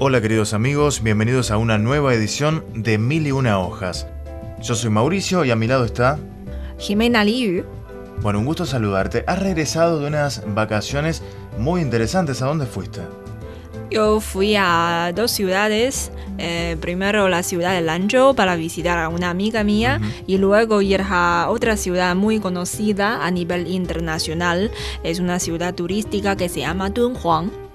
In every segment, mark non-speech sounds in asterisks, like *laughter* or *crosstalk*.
Hola queridos amigos, bienvenidos a una nueva edición de Mil y una hojas. Yo soy Mauricio y a mi lado está... Jimena Liu. Bueno, un gusto saludarte. Has regresado de unas vacaciones muy interesantes. ¿A dónde fuiste? Yo fui a dos ciudades. Eh, primero la ciudad de Lanzhou para visitar a una amiga mía y luego ir a otra ciudad muy conocida a nivel internacional. Es una ciudad turística que se llama Dunhuang.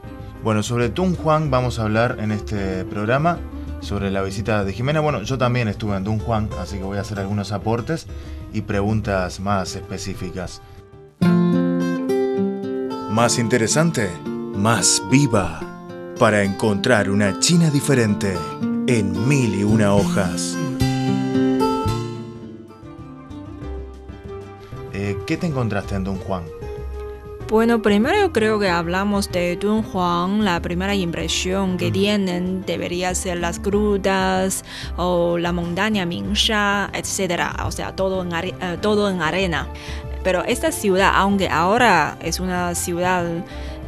Bueno, sobre Dunhuang vamos a hablar en este programa, sobre la visita de Jimena. Bueno, yo también estuve en Dunhuang, así que voy a hacer algunos aportes y preguntas más específicas. Más interesante, más viva, para encontrar una China diferente en mil y una hojas. Eh, ¿Qué te encontraste en Dunhuang? Bueno, primero creo que hablamos de Dunhuang, la primera impresión que tienen debería ser las grutas o la montaña Mingsha, etc. O sea, todo en, eh, todo en arena. Pero esta ciudad, aunque ahora es una ciudad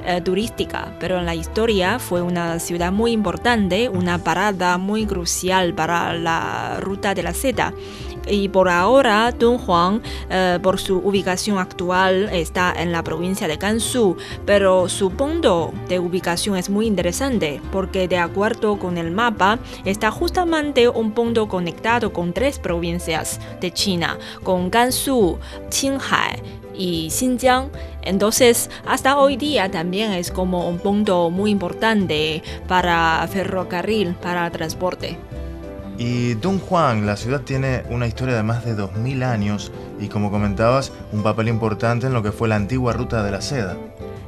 eh, turística, pero en la historia fue una ciudad muy importante, una parada muy crucial para la ruta de la seda y por ahora Dunhuang, eh, por su ubicación actual, está en la provincia de Gansu, pero su punto de ubicación es muy interesante porque de acuerdo con el mapa está justamente un punto conectado con tres provincias de China, con Gansu, Qinghai y Xinjiang. Entonces, hasta hoy día también es como un punto muy importante para ferrocarril, para transporte. Y Dunhuang, la ciudad tiene una historia de más de 2000 años y como comentabas, un papel importante en lo que fue la antigua ruta de la seda.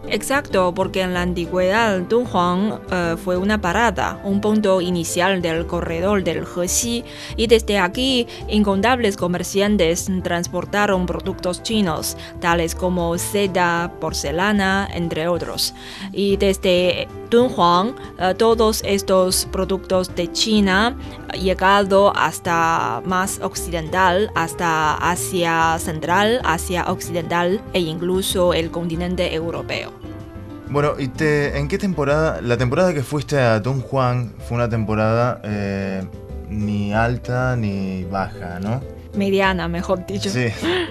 Exacto, porque en la antigüedad Dunhuang eh, fue una parada, un punto inicial del corredor del Hexi, y desde aquí incontables comerciantes transportaron productos chinos, tales como seda, porcelana, entre otros. Y desde Dunhuang, eh, todos estos productos de China llegado hasta más occidental, hasta Asia Central, Asia Occidental e incluso el continente europeo. Bueno, ¿y te, en qué temporada? La temporada que fuiste a Dunhuang fue una temporada eh, ni alta ni baja, ¿no? Mediana, mejor dicho. Sí.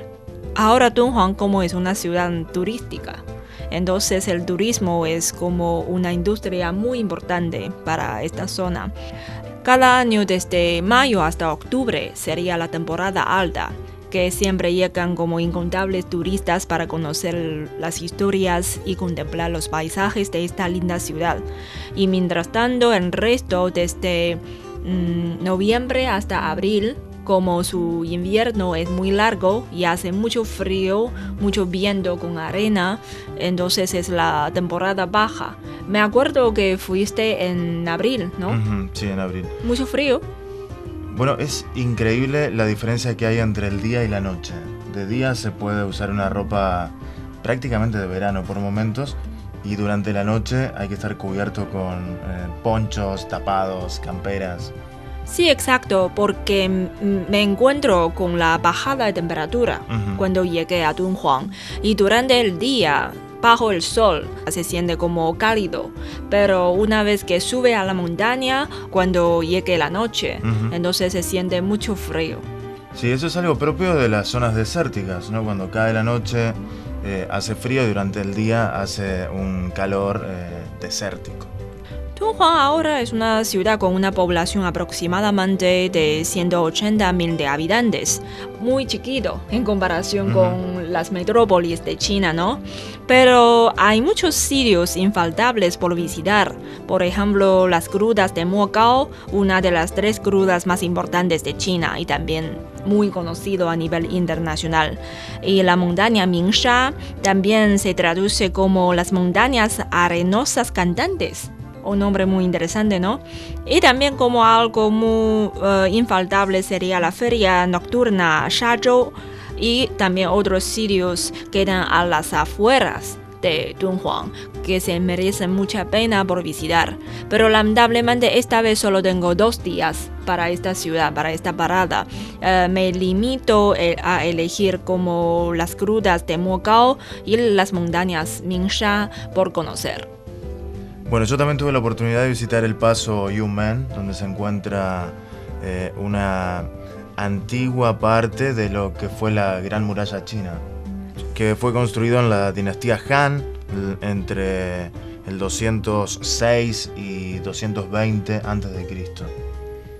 *laughs* Ahora Dunhuang como es una ciudad turística. Entonces el turismo es como una industria muy importante para esta zona. Cada año desde mayo hasta octubre sería la temporada alta, que siempre llegan como incontables turistas para conocer las historias y contemplar los paisajes de esta linda ciudad. Y mientras tanto, el resto desde mm, noviembre hasta abril como su invierno es muy largo y hace mucho frío, mucho viento con arena, entonces es la temporada baja. Me acuerdo que fuiste en abril, ¿no? sí, en abril. Mucho frío. Bueno, es increíble la diferencia que hay entre el día y la noche. De día se puede usar una ropa prácticamente de verano por momentos y durante la noche hay que estar cubierto con eh, ponchos, tapados, camperas. Sí, exacto, porque me encuentro con la bajada de temperatura cuando llegué a Dunhuang y durante el día bajo el sol se siente como cálido, pero una vez que sube a la montaña, cuando llegue la noche, entonces se siente mucho frío. Sí, eso es algo propio de las zonas desérticas, ¿no? Cuando cae la noche eh, hace frío y durante el día hace un calor eh, desértico. Dunhuang ahora es una ciudad con una población aproximadamente de 180.000 de habitantes, muy chiquito en comparación con las metrópolis de China, ¿no? Pero hay muchos sitios infaltables por visitar. Por ejemplo, las grutas de Mogao, una de las tres grutas más importantes de China y también muy conocido a nivel internacional. Y la montaña Mingsha también se traduce como las montañas arenosas cantantes un nombre muy interesante, ¿no? Y también como algo muy eh, infaltable sería la feria nocturna Shazhou y también otros sitios que quedan a las afueras de Dunhuang que se merecen mucha pena por visitar. Pero lamentablemente esta vez solo tengo dos días para esta ciudad, para esta parada. Eh, me limito eh, a elegir como las grutas de Mogao y las montañas Mingsha por conocer. Bueno, yo también tuve la oportunidad de visitar el paso Yumen, donde se encuentra eh, una antigua parte de lo que fue la Gran Muralla China, que fue construido en la dinastía Han entre el 206 y 220 a.C.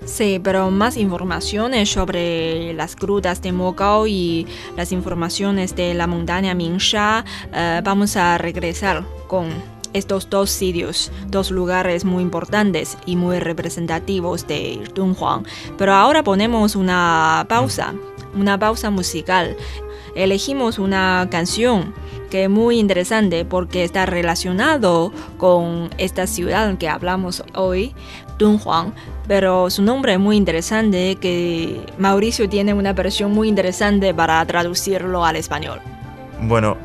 Sí, pero más informaciones sobre las grutas de Mogao y las informaciones de la montaña Mingsha eh, vamos a regresar con estos dos sitios, dos lugares muy importantes y muy representativos de Dunhuang. Pero ahora ponemos una pausa, una pausa musical. Elegimos una canción que es muy interesante porque está relacionado con esta ciudad que hablamos hoy, Dunhuang, pero su nombre es muy interesante que Mauricio tiene una versión muy interesante para traducirlo al español. Bueno,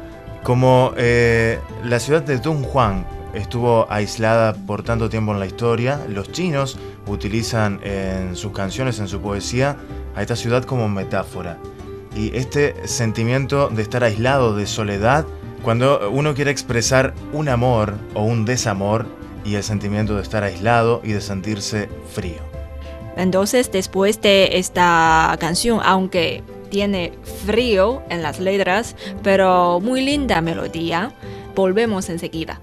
como eh, la ciudad de Dunhuang estuvo aislada por tanto tiempo en la historia, los chinos utilizan en sus canciones, en su poesía, a esta ciudad como metáfora. Y este sentimiento de estar aislado, de soledad, cuando uno quiere expresar un amor o un desamor y el sentimiento de estar aislado y de sentirse frío. Entonces, después de esta canción, aunque tiene frío en las letras, pero muy linda melodía. Volvemos enseguida.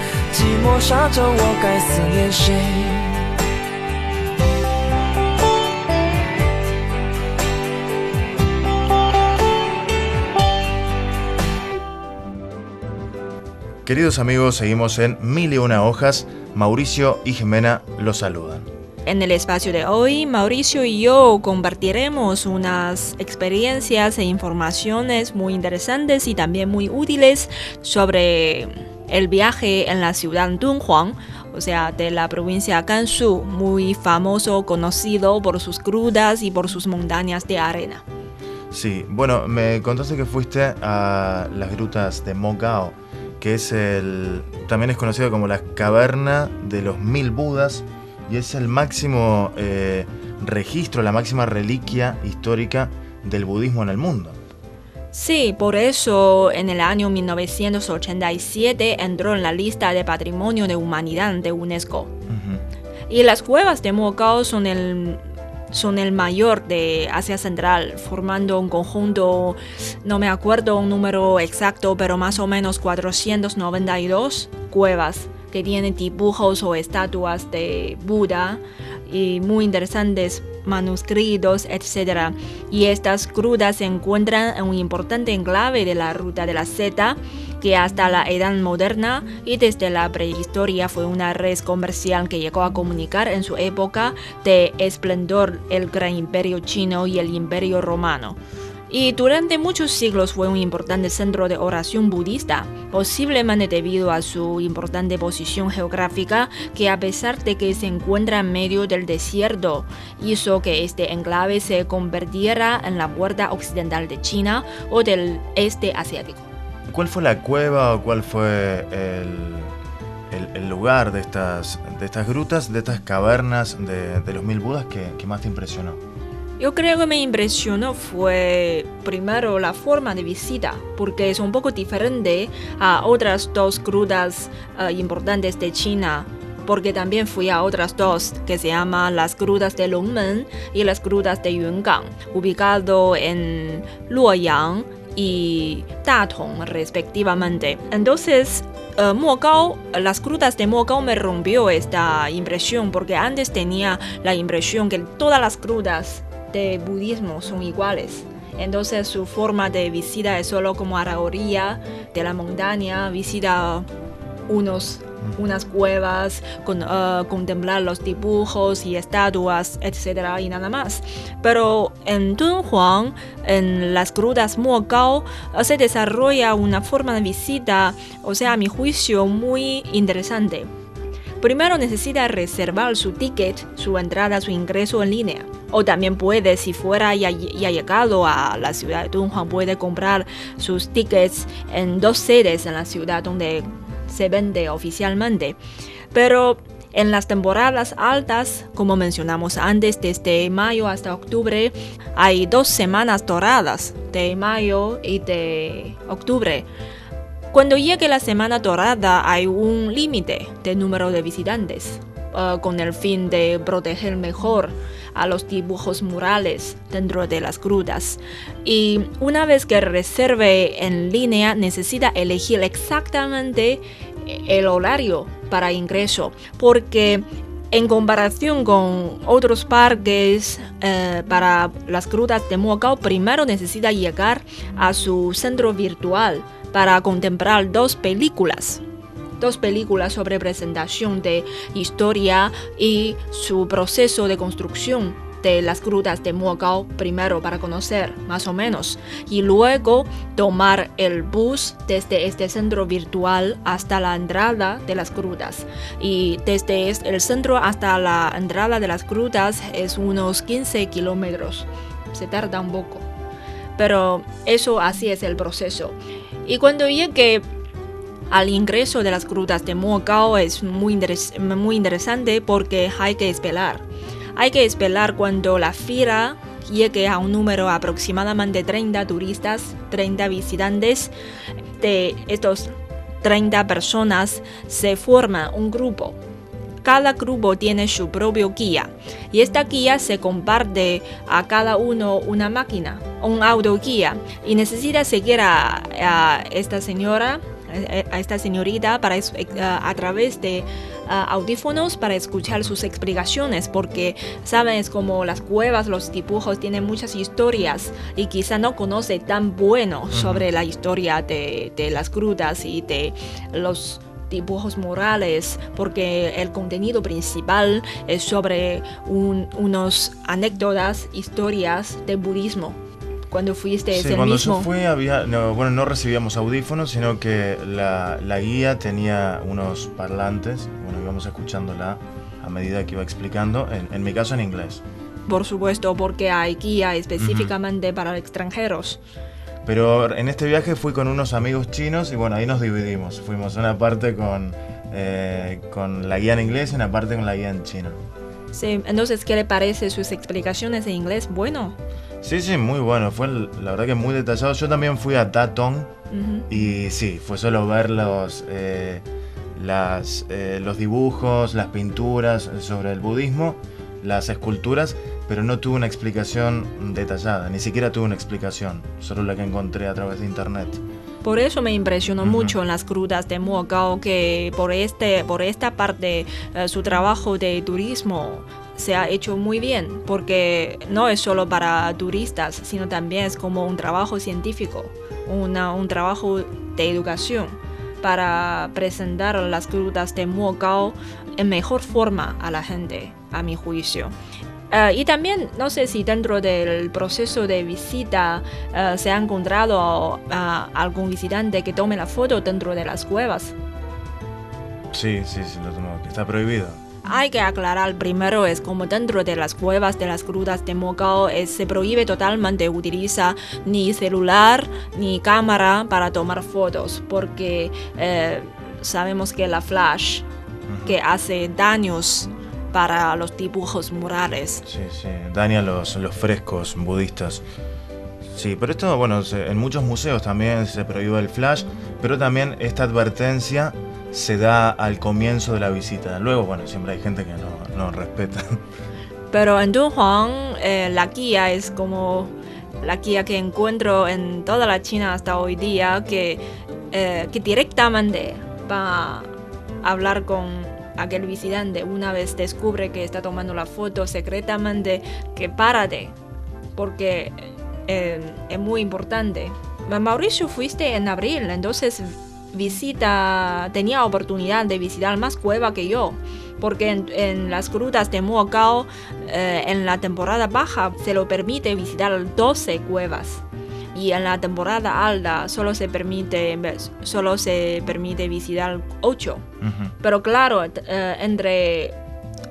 寂寞沙洲，我该思念谁？Queridos amigos, seguimos en Mil y una hojas. Mauricio y Jimena los saludan. En el espacio de hoy, Mauricio y yo compartiremos unas experiencias e informaciones muy interesantes y también muy útiles sobre el viaje en la ciudad Dunhuang, o sea, de la provincia Gansu, muy famoso, conocido por sus crudas y por sus montañas de arena. Sí, bueno, me contaste que fuiste a las grutas de Mogao, que es el. también es conocido como la caverna de los mil Budas, y es el máximo eh, registro, la máxima reliquia histórica del budismo en el mundo. Sí, por eso en el año 1987 entró en la lista de Patrimonio de Humanidad de UNESCO. Y las cuevas de Mogao son el son el mayor de Asia Central, formando un conjunto, no me acuerdo un número exacto, pero más o menos 492 cuevas que tienen dibujos o estatuas de Buda y muy interesantes manuscritos, etc. Y estas grutas se encuentran en un importante enclave de la ruta de la Zeta, que hasta la edad moderna y desde la prehistoria fue una red comercial que llegó a comunicar en su época de esplendor el gran imperio chino y el imperio romano y durante muchos siglos fue un importante centro de oración budista, posiblemente debido a su importante posición geográfica que a pesar de que se encuentra en medio del desierto, hizo que este enclave se convirtiera en la puerta occidental de China o del este asiático. ¿Cuál fue la cueva o cuál fue el, lugar de estas, grutas, de estas cavernas de, los mil Budas que más te impresionó? Yo creo que me impresionó fue primero la forma de visita, porque es un poco diferente a otras dos grutas eh, importantes de China, porque también fui a otras dos que se llaman las grutas de Longmen y las grutas de Yungang, ubicado en Luoyang y Datong respectivamente. Entonces, uh, Mogao, las grutas de Mogao me rompió esta impresión porque antes tenía la impresión que todas las grutas de budismo son iguales. Entonces su forma de visita es solo como a la orilla de la montaña, visita unos, unas cuevas, con, uh, contemplar los dibujos y estatuas, etc. y nada más. Pero en Dunhuang, en las grutas Mogao, uh, se desarrolla una forma de visita, o sea, a mi juicio, muy interesante. Primero necesita reservar su ticket, su entrada, su ingreso en línea. O también puede, si fuera ya, ya llegado a la ciudad de Dunhuang, puede comprar sus tickets en dos sedes en la ciudad donde se vende oficialmente. Pero en las temporadas altas, como mencionamos antes, desde mayo hasta octubre, hay dos semanas doradas, de mayo y de octubre. Cuando llegue la semana dorada hay un límite de número de visitantes, uh, con el fin de proteger mejor a los dibujos murales dentro de las grutas. Y una vez que reserve en línea, necesita elegir exactamente el horario para ingreso, porque en comparación con otros parques eh, para las grutas de Mogao, primero necesita llegar a su centro virtual para contemplar dos películas. Dos películas sobre presentación de historia y su proceso de construcción de las grutas de Mogao primero para conocer más o menos y luego tomar el bus desde este centro virtual hasta la entrada de las grutas. Y desde el centro hasta la entrada de las grutas es unos 15 kilómetros. Se tarda un poco. Pero eso así es el proceso y cuando llegue al ingreso de las grutas de Mogao es muy, muy interesante porque hay que esperar. Hay que esperar cuando la fila llegue a un número aproximadamente 30 turistas, 30 visitantes. De estos 30 personas se forma un grupo. Cada grupo tiene su propio guía y esta guía se comparte a cada uno una máquina, un auto guía y necesita seguir a esta señora a esta señorita para, eh, a través de audífonos para escuchar sus explicaciones, porque sabes como las cuevas, los dibujos tienen muchas historias y quizá no conoce tan bueno sobre la historia de, de las grutas y de los dibujos morales, porque el contenido principal es sobre unos anécdotas, historias del budismo. Cuando fuiste sí, cuando yo fui había no, bueno no recibíamos audífonos sino que la, la, guía tenía unos parlantes. Bueno íbamos escuchándola a medida que iba explicando en, en mi caso en inglés. Por supuesto porque hay guía específicamente para extranjeros pero en este viaje fui con unos amigos chinos y bueno ahí nos dividimos fuimos una parte con eh, con la guía en inglés y una parte con la guía en chino Sí, entonces, ¿qué le parece sus explicaciones en inglés? Bueno. Sí, sí, muy bueno. Fue la verdad que muy detallado. Yo también fui a Datong y sí, fue solo ver los, eh, las, eh, los dibujos, las pinturas sobre el budismo, las esculturas, pero no tuve una explicación detallada, ni siquiera tuve una explicación, solo la que encontré a través de internet. Por eso me impresionó mucho en las crudas de Mogao que por, este, por esta parte eh, su trabajo de turismo se ha hecho muy bien, porque no es solo para turistas, sino también es como un trabajo científico, una, un trabajo de educación para presentar las crudas de Mogao en mejor forma a la gente, a mi juicio. Eh, y también, no sé si dentro del proceso de visita eh, se ha encontrado uh, algún visitante que tome la foto dentro de las cuevas. Sí, sí, sí, lo tomo, está prohibido. Hay que aclarar primero es como dentro de las cuevas de las grutas de Mogao se prohíbe totalmente utilizar ni celular ni cámara para tomar fotos porque eh, sabemos que la flash que hace daños para los dibujos murales. Sí, sí, daña los, los frescos budistas. Sí, pero esto, bueno, en muchos museos también se prohíbe el flash, pero también esta advertencia se da al comienzo de la visita. Luego, bueno, siempre hay gente que no, no respeta. *laughs* Pero en Dunhuang eh, la guía es como la guía que encuentro en toda la China hasta hoy día, que, eh, que directamente va a hablar con aquel visitante una vez descubre que está tomando la foto secretamente, que párate, porque eh, es muy importante. Mauricio fuiste en abril, entonces visita, tenía oportunidad de visitar más cueva que yo, porque en, las grutas de Muocao, eh, en la temporada baja, se lo permite visitar 12 cuevas. Y en la temporada alta solo se permite, solo se permite visitar 8. Pero claro, eh, entre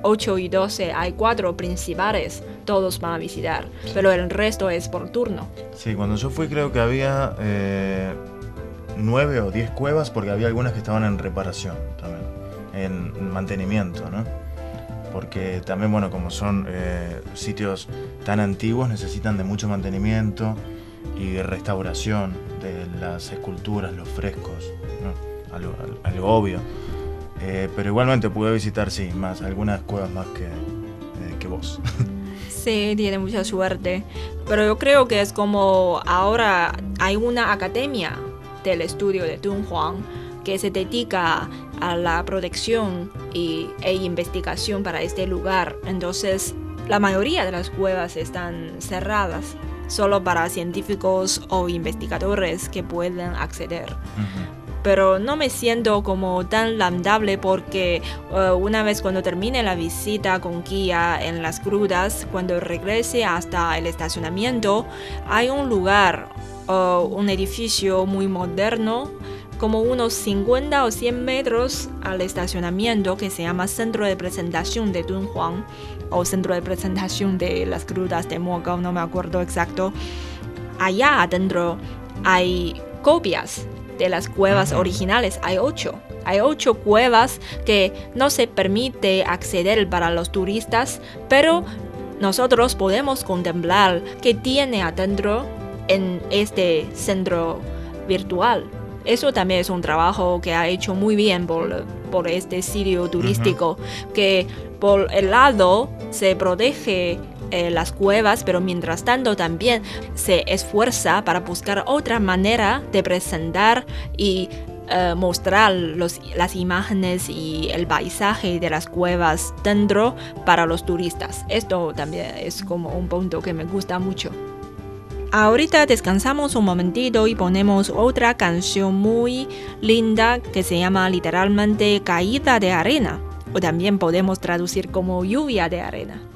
8 y 12 hay cuatro principales, todos van a visitar, pero el resto es por turno. Sí, cuando yo fui creo que había eh, nueve o diez cuevas porque había algunas que estaban en reparación también, en mantenimiento, ¿no? Porque también, bueno, como son eh, sitios tan antiguos, necesitan de mucho mantenimiento y restauración de las esculturas, los frescos, ¿no? algo, obvio. Eh, pero igualmente pude visitar, sí, más, algunas cuevas más que, eh, que vos. *laughs* Sí, tiene mucha suerte. Pero yo creo que es como ahora hay una academia del estudio de Dunhuang que se dedica a la protección y, e investigación para este lugar. Entonces, la mayoría de las cuevas están cerradas solo para científicos o investigadores que pueden acceder. Pero no me siento como tan lamentable porque eh, una vez cuando termine la visita con guía en las grutas, cuando regrese hasta el estacionamiento, hay un lugar un edificio muy moderno, como unos 50 o 100 metros al estacionamiento que se llama Centro de Presentación de Dunhuang o Centro de Presentación de las Crudas de Mogao, no me acuerdo exacto. Allá adentro hay copias de las cuevas originales, hay ocho. Hay ocho cuevas que no se permite acceder para los turistas, pero nosotros podemos contemplar que tiene adentro en este centro virtual. Eso también es un trabajo que ha hecho muy bien por, por este sitio turístico, que por el lado se protege eh, las cuevas, pero mientras tanto también se esfuerza para buscar otra manera de presentar y eh, mostrar las imágenes y el paisaje de las cuevas dentro para los turistas. Esto también es como un punto que me gusta mucho. Ahorita descansamos un momentito y ponemos otra canción muy linda que se llama literalmente Caída de Arena, o también podemos traducir como lluvia de arena.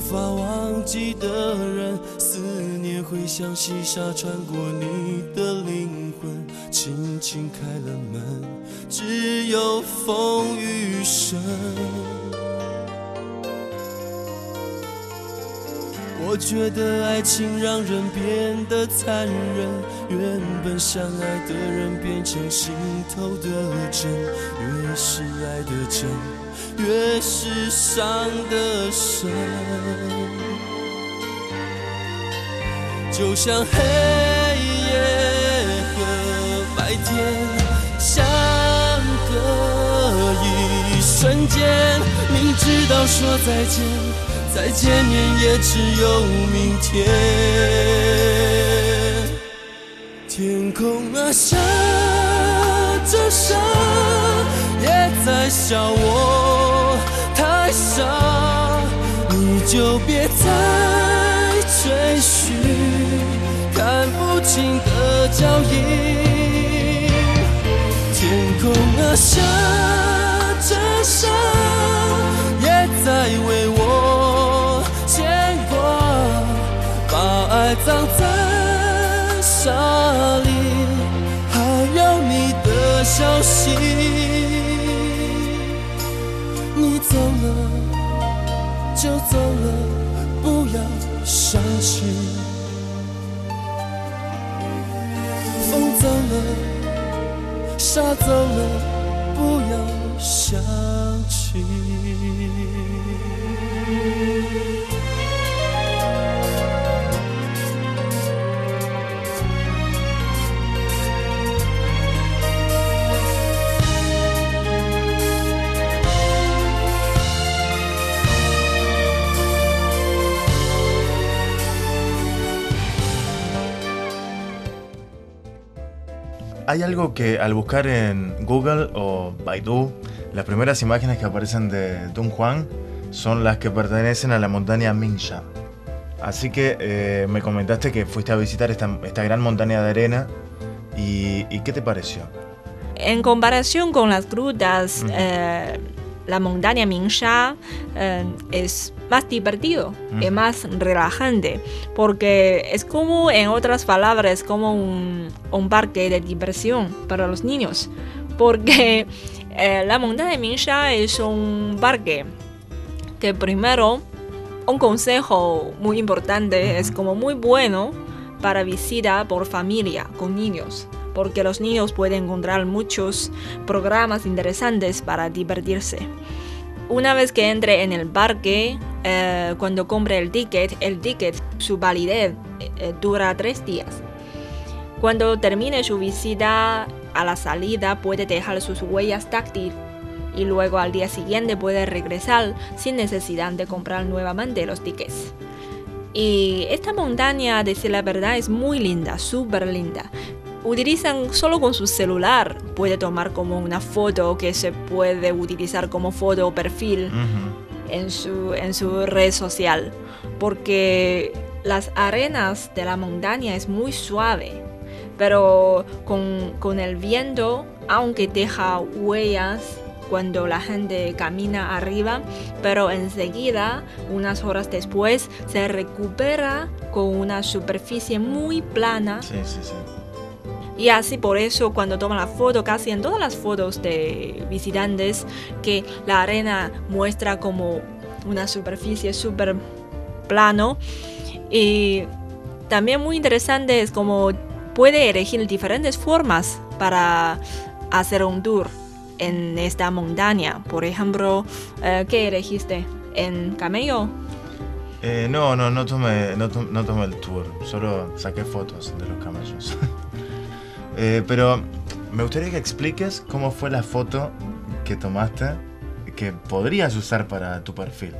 无法忘记的人，思念会像细沙穿过你的灵魂，轻轻开了门，只有风我觉得爱情让人变得残忍，原本相爱的人变成心头的针，越是爱的真，越是伤的深。就像黑夜和白天相隔一瞬间，明知道说再见。再见面也只有明天。天空啊，下着沙，也在笑我太傻。你就别再追寻看不清的脚印。天空啊，下着沙，葬在沙里，还有你的消息。你走了就走了，不要伤心。风走了，沙走了，不要想起。Hay algo que al buscar en Google o Baidu, las primeras imágenes que aparecen de Juan son las que pertenecen a la montaña Mingsha. Así que eh, me comentaste que fuiste a visitar esta, gran montaña de arena y, ¿qué te pareció? En comparación con las grutas, la montaña Mingsha eh, es más divertido y más relajante, porque es como, en otras palabras, como un, un parque de diversión para los niños, porque eh, la montaña Mingsha es un parque que primero, un consejo muy importante, es como muy bueno para visita por familia con niños porque los niños pueden encontrar muchos programas interesantes para divertirse. Una vez que entre en el parque, eh, cuando compre el ticket, el ticket, su validez eh, dura tres días. Cuando termine su visita a la salida, puede dejar sus huellas táctiles y luego al día siguiente puede regresar sin necesidad de comprar nuevamente los tickets. Y esta montaña, decir la verdad, es muy linda, súper linda utilizan solo con su celular. Puede tomar como una foto que se puede utilizar como foto o perfil en, su, en su red social. Porque las arenas de la montaña es muy suave. Pero con, con el viento, aunque deja huellas cuando la gente camina arriba, pero enseguida, unas horas después, se recupera con una superficie muy plana. Sí, sí, sí y así por eso cuando toman la foto, casi en todas las fotos de visitantes, que la arena muestra como una superficie súper plano. Y también muy interesante es como puede elegir diferentes formas para hacer un tour en esta montaña. Por ejemplo, eh, ¿qué elegiste? ¿En camello? Eh, no, no, no tomé, no, tomé el tour, solo saqué fotos de los camellos. *laughs* Eh, pero me gustaría que expliques cómo fue la foto que tomaste que podrías usar para tu perfil.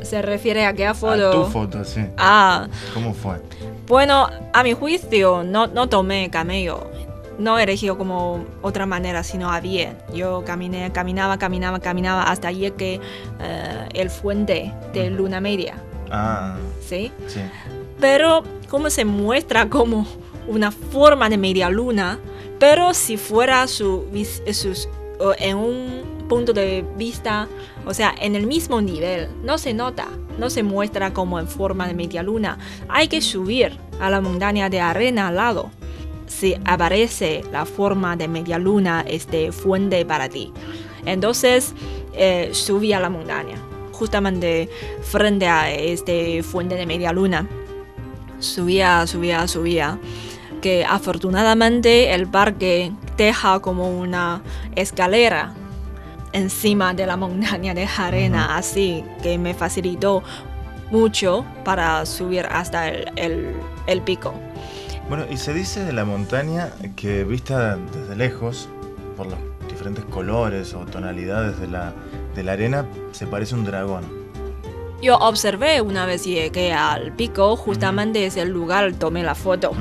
¿Se refiere a qué foto? A tu foto, sí. Ah. ¿Cómo fue? Bueno, a mi juicio no, no tomé camello. No elegido como otra manera, sino a pie. Yo caminé, caminaba, caminaba, caminaba hasta llegué eh, el fuente de Luna Media. Ah. ¿Sí? Sí. Pero, ¿cómo se muestra *laughs* como una forma de media luna, pero si fuera su, en un punto de vista, o sea, en el mismo nivel, no se nota, no se muestra como en forma de media luna. Hay que subir a la montaña de arena al lado. Si aparece la forma de media luna, este fuente para ti. Entonces, eh, subí a la montaña, justamente frente a este fuente de media luna. Subía, subía, subía. Que afortunadamente el parque deja como una escalera encima de la montaña de arena, así que me facilitó mucho para subir hasta el, el, pico. Bueno, y se dice de la montaña que vista desde lejos, por los diferentes colores o tonalidades de la, de la arena, se parece un dragón. Yo observé una vez llegué al pico, justamente es el lugar tomé la foto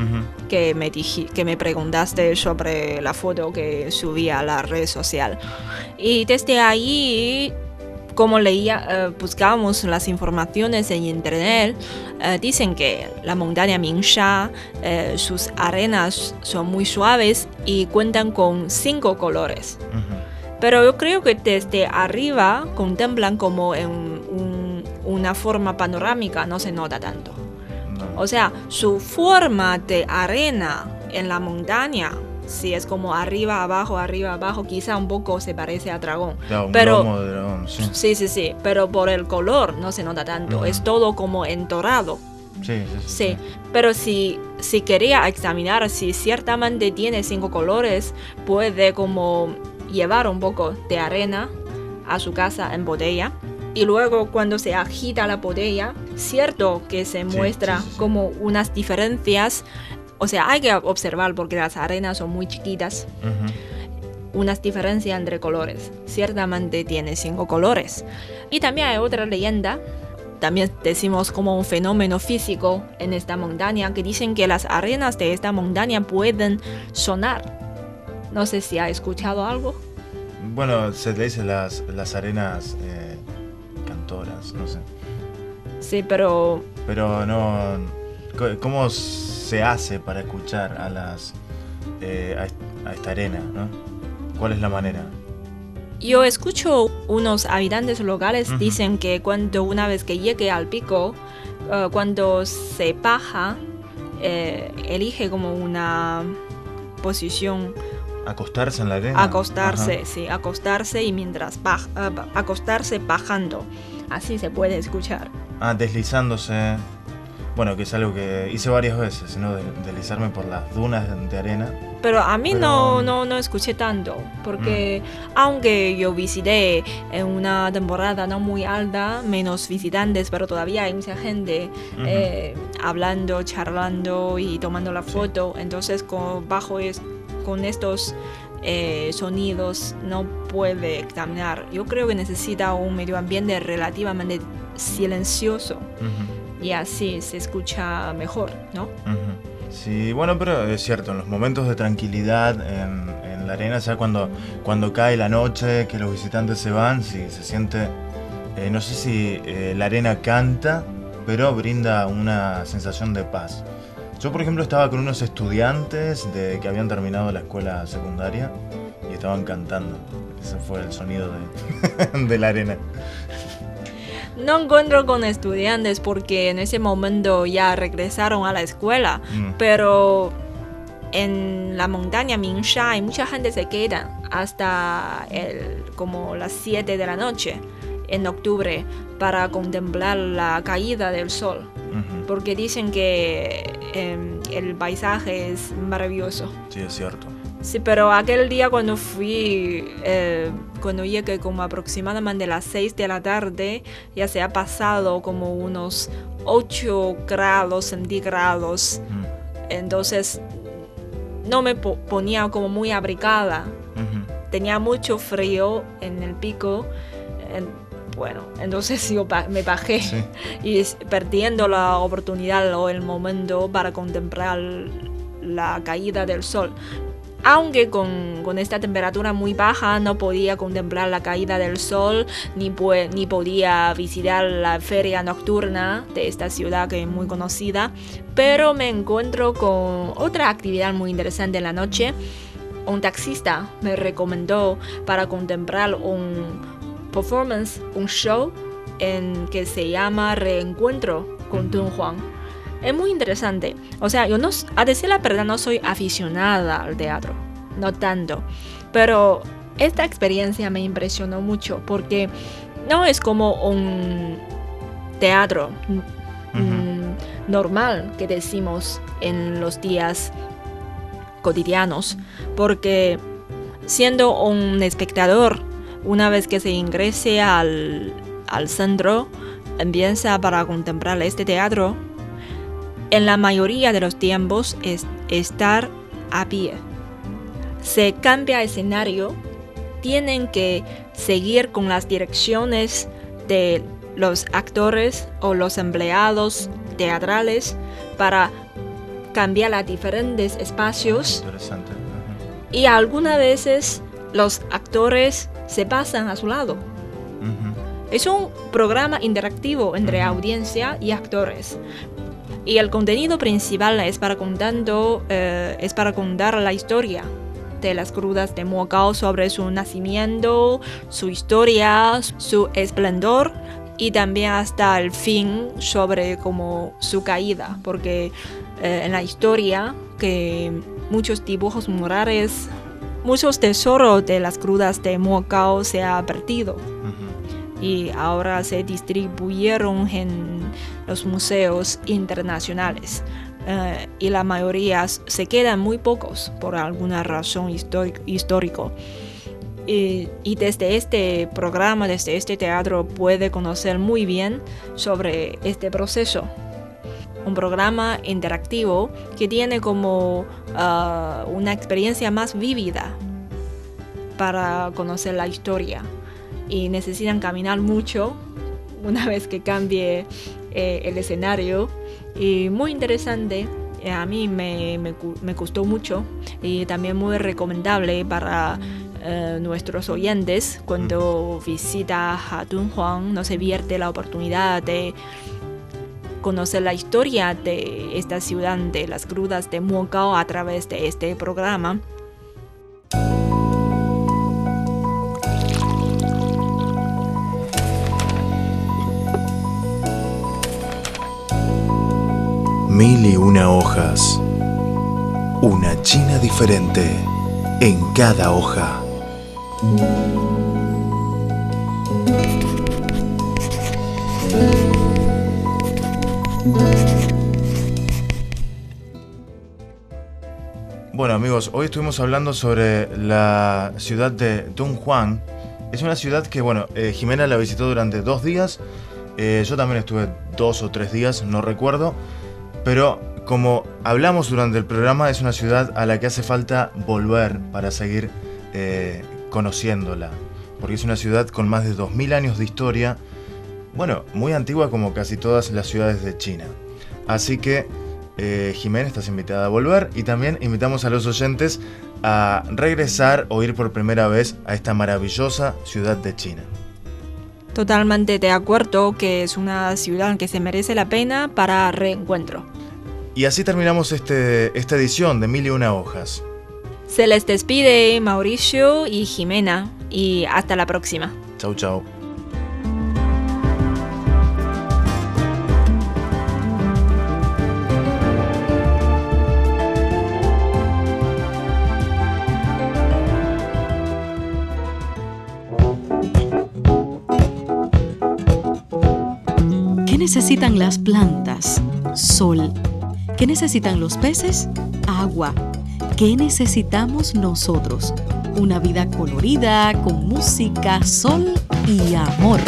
que, me que me preguntaste sobre la foto que subí a la red social. Y desde ahí como leía, eh, buscábamos las informaciones en internet, eh, dicen que la montaña Mingsha, eh, sus arenas son muy suaves y cuentan con cinco colores. Pero yo creo que desde arriba contemplan como en un una forma panorámica no se nota tanto. O sea, su forma de arena en la montaña, si es como arriba, abajo, arriba, abajo, quizá un poco se parece a dragón. pero sí. sí. sí, pero por el color no se nota tanto. Es todo como entorado. Sí, sí, sí, pero si, si quería examinar si ciertamente tiene cinco colores, puede como llevar un poco de arena a su casa en botella y luego cuando se agita la botella, cierto que se muestra como unas diferencias, o sea, hay que observar porque las arenas son muy chiquitas. Unas diferencias entre colores. Ciertamente tiene cinco colores. Y también hay otra leyenda también decimos como un fenómeno físico en esta montaña, que dicen que las arenas de esta montaña pueden sonar. No sé si ha escuchado algo. Bueno, se le dice las, las arenas eh, no sé. Sí, pero... Pero no... ¿Cómo se hace para escuchar a las... Eh, a, esta arena, ¿no? ¿Cuál es la manera? Yo escucho unos habitantes locales dicen que cuando una vez que llegue al pico, eh, cuando se baja, eh, elige como una posición Acostarse en la arena. Acostarse, sí, acostarse y mientras baja, acostarse bajando. Así se puede escuchar. Ah, deslizándose. Bueno, que es algo que hice varias veces, ¿no? Deslizarme por las dunas de arena. Pero a mí no, no, no escuché tanto, porque mm. aunque yo visité en una temporada no muy alta, menos visitantes, pero todavía hay mucha gente eh, hablando, charlando y tomando la foto, entonces con, bajo es, con estos eh, sonidos no puede examinar. Yo creo que necesita un medio ambiente relativamente silencioso y así se escucha mejor, ¿no? Sí, bueno, pero es cierto, en los momentos de tranquilidad en, la arena, ya cuando, cuando cae la noche, que los visitantes se van, sí, se siente, eh, no sé si eh, la arena canta, pero brinda una sensación de paz. Yo, por ejemplo, estaba con unos estudiantes de, que habían terminado la escuela secundaria y estaban cantando. Ese fue el sonido de, *laughs* de la arena. No encuentro con estudiantes porque en ese momento ya regresaron a la escuela, mm. pero en la montaña Mingsha hay mucha gente se queda hasta el, como las 7 de la noche en octubre para contemplar la caída del sol porque dicen que em, el paisaje es maravilloso. Sí, es cierto. Sí, pero aquel día cuando fui, eh, cuando llegué como aproximadamente a las 6 de la tarde, ya se ha pasado como unos 8 grados centígrados. Entonces no me ponía como muy abrigada. Tenía mucho frío en el pico bueno, entonces yo me bajé y perdiendo la oportunidad o el momento para contemplar la caída del sol. Aunque con, esta temperatura muy baja no podía contemplar la caída del sol ni, ni podía visitar la feria nocturna de esta ciudad que es muy conocida, pero me encuentro con otra actividad muy interesante en la noche un taxista me recomendó para contemplar un performance, un show en que se llama Reencuentro con Don Juan. Es muy interesante. O sea, yo no, a decir la verdad, no soy aficionada al teatro, no tanto. Pero esta experiencia me impresionó mucho porque no es como un teatro mm, normal que decimos en los días cotidianos, porque siendo un espectador, una vez que se ingrese al, al centro, empieza para contemplar este teatro, en la mayoría de los tiempos es estar a pie. Se cambia escenario, tienen que seguir con las direcciones de los actores o los empleados teatrales para cambiar a diferentes espacios. Y algunas veces los actores se pasan a su lado. Es un programa interactivo entre audiencia y actores. Y el contenido principal es para, contando, eh, es para contar la historia de las crudas de Mogao sobre su nacimiento, su historia, su esplendor y también hasta el fin sobre como su caída, porque eh, en la historia que muchos dibujos murales, muchos tesoros de las crudas de Mogao se ha perdido y ahora se distribuyeron en los museos internacionales. Eh, y la mayoría se quedan muy pocos por alguna razón histórica. Y, y, desde este programa, desde este teatro, puede conocer muy bien sobre este proceso. Un programa interactivo que tiene como ah, una experiencia más vívida para conocer la historia. Y necesitan caminar mucho una *laughs* vez que cambie eh, el escenario. Y muy interesante, a mí me, me, gustó mucho. Y también muy recomendable para eh, nuestros oyentes cuando visita a Dunhuang, no se vierte la oportunidad de conocer la historia de esta ciudad de las crudas de Mogao a través de este programa. Mil y una hojas. Una China diferente en cada hoja. Bueno amigos, hoy estuvimos hablando sobre la ciudad de Dunhuang. Es una ciudad que, bueno, eh, Jimena la visitó durante dos días. Eh, yo también estuve dos o tres días, no recuerdo. Pero como hablamos durante el programa, es una ciudad a la que hace falta volver para seguir eh, conociéndola. Porque es una ciudad con más de 2.000 años de historia, bueno, muy antigua como casi todas las ciudades de China. Así que, eh, Jimena, estás invitada a volver y también invitamos a los oyentes a regresar o ir por primera vez a esta maravillosa ciudad de China. Totalmente de acuerdo que es una ciudad que se merece la pena para reencuentro. Y así terminamos este, esta edición de Mil y una hojas. Se les despide Mauricio y Jimena y hasta la próxima. Chau, chau. Necesitan las plantas? Sol ¿Qué necesitan los peces? Agua. ¿Qué necesitamos nosotros? Una vida colorida, con música, sol y amor.